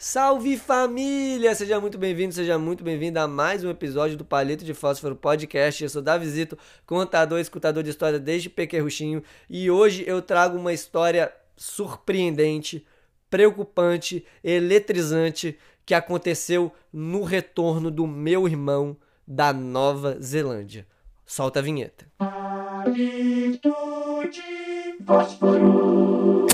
Salve família! Seja muito bem-vindo, seja muito bem-vinda a mais um episódio do Palito de Fósforo Podcast. Eu sou Davizito, contador e escutador de história desde pequerruchinho e hoje eu trago uma história surpreendente, preocupante, eletrizante que aconteceu no retorno do meu irmão da Nova Zelândia. Solta a vinheta. Palito de Fósforo.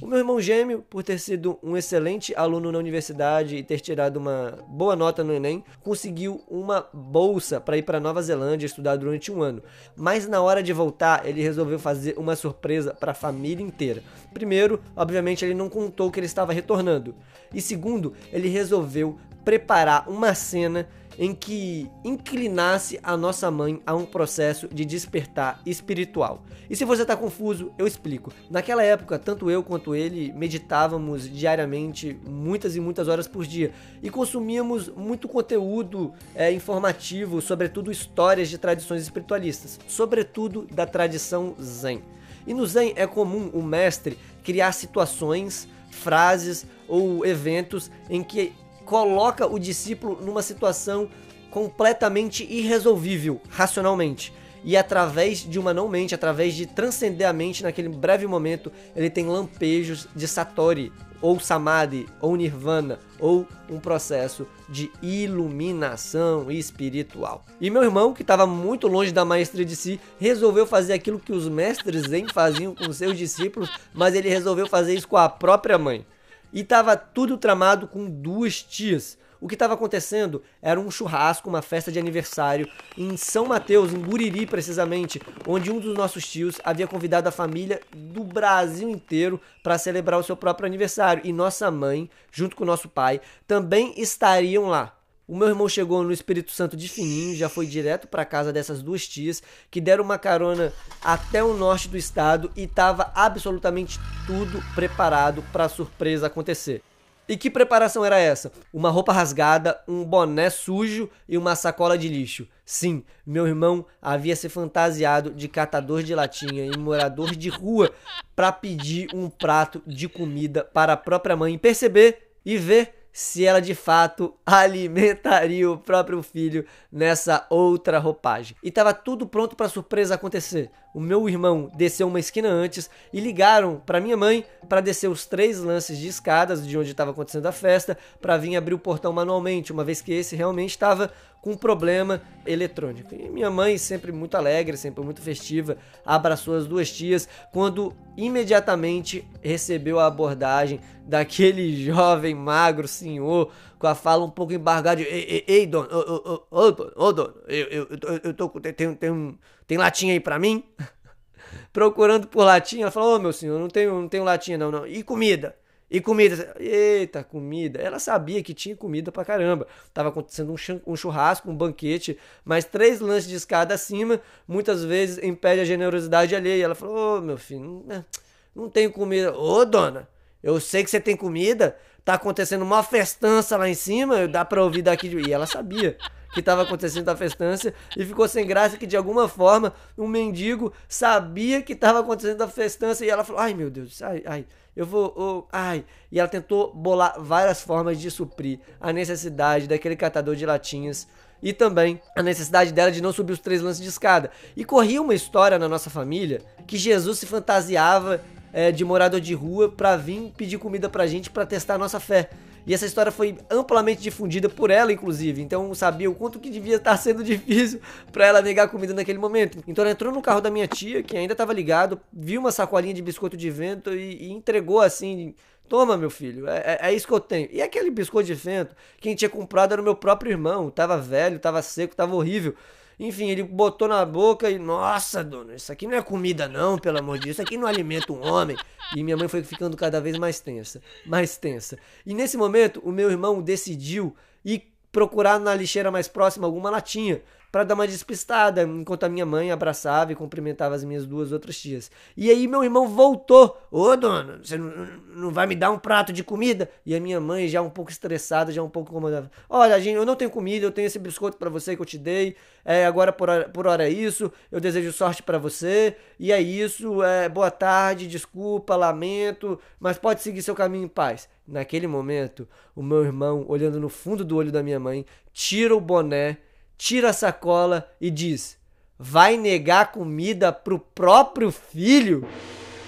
O meu irmão gêmeo, por ter sido um excelente aluno na universidade e ter tirado uma boa nota no Enem, conseguiu uma bolsa para ir para Nova Zelândia estudar durante um ano. Mas na hora de voltar, ele resolveu fazer uma surpresa para a família inteira. Primeiro, obviamente, ele não contou que ele estava retornando. E segundo, ele resolveu preparar uma cena em que inclinasse a nossa mãe a um processo de despertar espiritual. E se você está confuso, eu explico. Naquela época, tanto eu quanto ele meditávamos diariamente muitas e muitas horas por dia e consumíamos muito conteúdo é, informativo, sobretudo histórias de tradições espiritualistas, sobretudo da tradição Zen. E no Zen é comum o mestre criar situações, frases ou eventos em que coloca o discípulo numa situação completamente irresolvível racionalmente. E através de uma não mente, através de transcender a mente naquele breve momento, ele tem lampejos de Satori, ou Samadhi, ou Nirvana, ou um processo de iluminação espiritual. E meu irmão, que estava muito longe da maestria de si, resolveu fazer aquilo que os mestres Zen faziam com seus discípulos, mas ele resolveu fazer isso com a própria mãe. E tava tudo tramado com duas tias. O que estava acontecendo era um churrasco, uma festa de aniversário em São Mateus, em Buriri precisamente, onde um dos nossos tios havia convidado a família do Brasil inteiro para celebrar o seu próprio aniversário. E nossa mãe, junto com nosso pai, também estariam lá. O meu irmão chegou no Espírito Santo de fininho, já foi direto para casa dessas duas tias, que deram uma carona até o norte do estado e estava absolutamente tudo preparado para a surpresa acontecer. E que preparação era essa? Uma roupa rasgada, um boné sujo e uma sacola de lixo. Sim, meu irmão havia se fantasiado de catador de latinha e morador de rua para pedir um prato de comida para a própria mãe perceber e ver se ela de fato alimentaria o próprio filho nessa outra roupagem. E estava tudo pronto para a surpresa acontecer. O meu irmão desceu uma esquina antes e ligaram para minha mãe para descer os três lances de escadas de onde estava acontecendo a festa para vir abrir o portão manualmente, uma vez que esse realmente estava com problema eletrônico. E minha mãe, sempre muito alegre, sempre muito festiva, abraçou as duas tias quando imediatamente recebeu a abordagem daquele jovem magro senhor com a fala um pouco embargada. Ei, ei, ei dono, ô, ô, ô, dono, ô, dono, eu, eu, eu, eu tô, tem, tem, tem latinha aí pra mim? Procurando por latinha, ela falou, ô, oh, meu senhor, não tenho, não tenho latinha não, não. E comida? E comida, eita, comida. Ela sabia que tinha comida pra caramba. Tava acontecendo um churrasco, um banquete, mas três lances de escada acima, muitas vezes impede a generosidade alheia. Ela falou: Ô oh, meu filho, não, não tenho comida. Ô oh, dona, eu sei que você tem comida. Tá acontecendo uma festança lá em cima, dá pra ouvir daqui. E ela sabia que estava acontecendo a festança e ficou sem graça que de alguma forma um mendigo sabia que estava acontecendo a festança e ela falou: "Ai, meu Deus, ai, ai, eu vou, oh, ai". E ela tentou bolar várias formas de suprir a necessidade daquele catador de latinhas e também a necessidade dela de não subir os três lances de escada. E corria uma história na nossa família que Jesus se fantasiava é, de morador de rua para vir pedir comida pra gente para testar a nossa fé. E essa história foi amplamente difundida por ela, inclusive. Então sabia o quanto que devia estar sendo difícil para ela negar comida naquele momento. Então ela entrou no carro da minha tia, que ainda estava ligado, viu uma sacolinha de biscoito de vento e, e entregou assim. Toma, meu filho, é, é, é, isso que eu tenho. E aquele biscoito de vento, quem tinha comprado era o meu próprio irmão. Tava velho, tava seco, tava horrível. Enfim, ele botou na boca e, nossa, dona, isso aqui não é comida não, pelo amor de Deus, isso aqui não alimenta um homem. E minha mãe foi ficando cada vez mais tensa, mais tensa. E nesse momento, o meu irmão decidiu ir procurar na lixeira mais próxima alguma latinha para dar uma despistada, enquanto a minha mãe abraçava e cumprimentava as minhas duas outras tias. E aí meu irmão voltou. Ô, dona, você não, vai me dar um prato de comida? E a minha mãe, já um pouco estressada, já um pouco incomodada. Olha, gente, eu não tenho comida, eu tenho esse biscoito para você que eu te dei. É, agora por hora, por hora é isso. Eu desejo sorte para você. E é isso. É, boa tarde, desculpa, lamento, mas pode seguir seu caminho em paz. Naquele momento, o meu irmão, olhando no fundo do olho da minha mãe, tira o boné tira a sacola e diz: Vai negar comida pro próprio filho?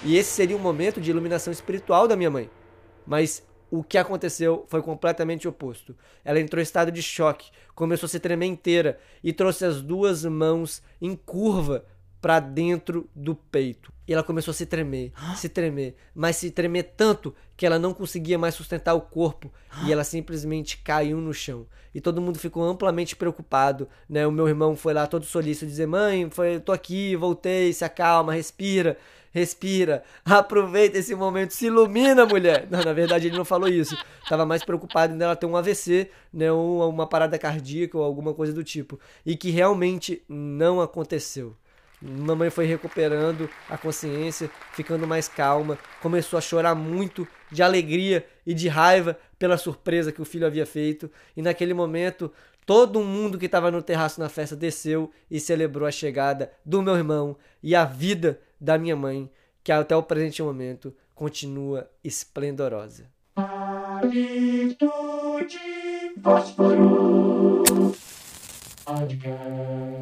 E esse seria um momento de iluminação espiritual da minha mãe. Mas o que aconteceu foi completamente oposto. Ela entrou em estado de choque, começou a se tremer inteira e trouxe as duas mãos em curva para dentro do peito. E ela começou a se tremer, se tremer, mas se tremer tanto que ela não conseguia mais sustentar o corpo e ela simplesmente caiu no chão. E todo mundo ficou amplamente preocupado, né? O meu irmão foi lá todo solícito dizer: "Mãe, foi, tô aqui, voltei, se acalma, respira, respira, aproveita esse momento, se ilumina, mulher". Não, na verdade ele não falou isso. Tava mais preocupado em ela ter um AVC, né, ou uma parada cardíaca ou alguma coisa do tipo, e que realmente não aconteceu. Mamãe foi recuperando a consciência, ficando mais calma, começou a chorar muito de alegria e de raiva pela surpresa que o filho havia feito. E naquele momento, todo mundo que estava no terraço na festa desceu e celebrou a chegada do meu irmão e a vida da minha mãe, que até o presente momento continua esplendorosa.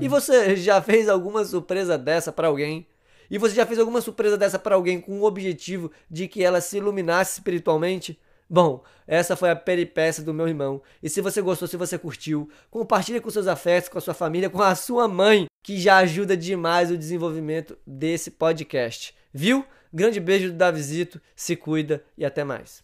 E você já fez alguma surpresa dessa para alguém? E você já fez alguma surpresa dessa para alguém com o objetivo de que ela se iluminasse espiritualmente? Bom, essa foi a peripécia do meu irmão. E se você gostou, se você curtiu, compartilhe com seus afetos, com a sua família, com a sua mãe, que já ajuda demais o desenvolvimento desse podcast. Viu? Grande beijo do Davizito, se cuida e até mais.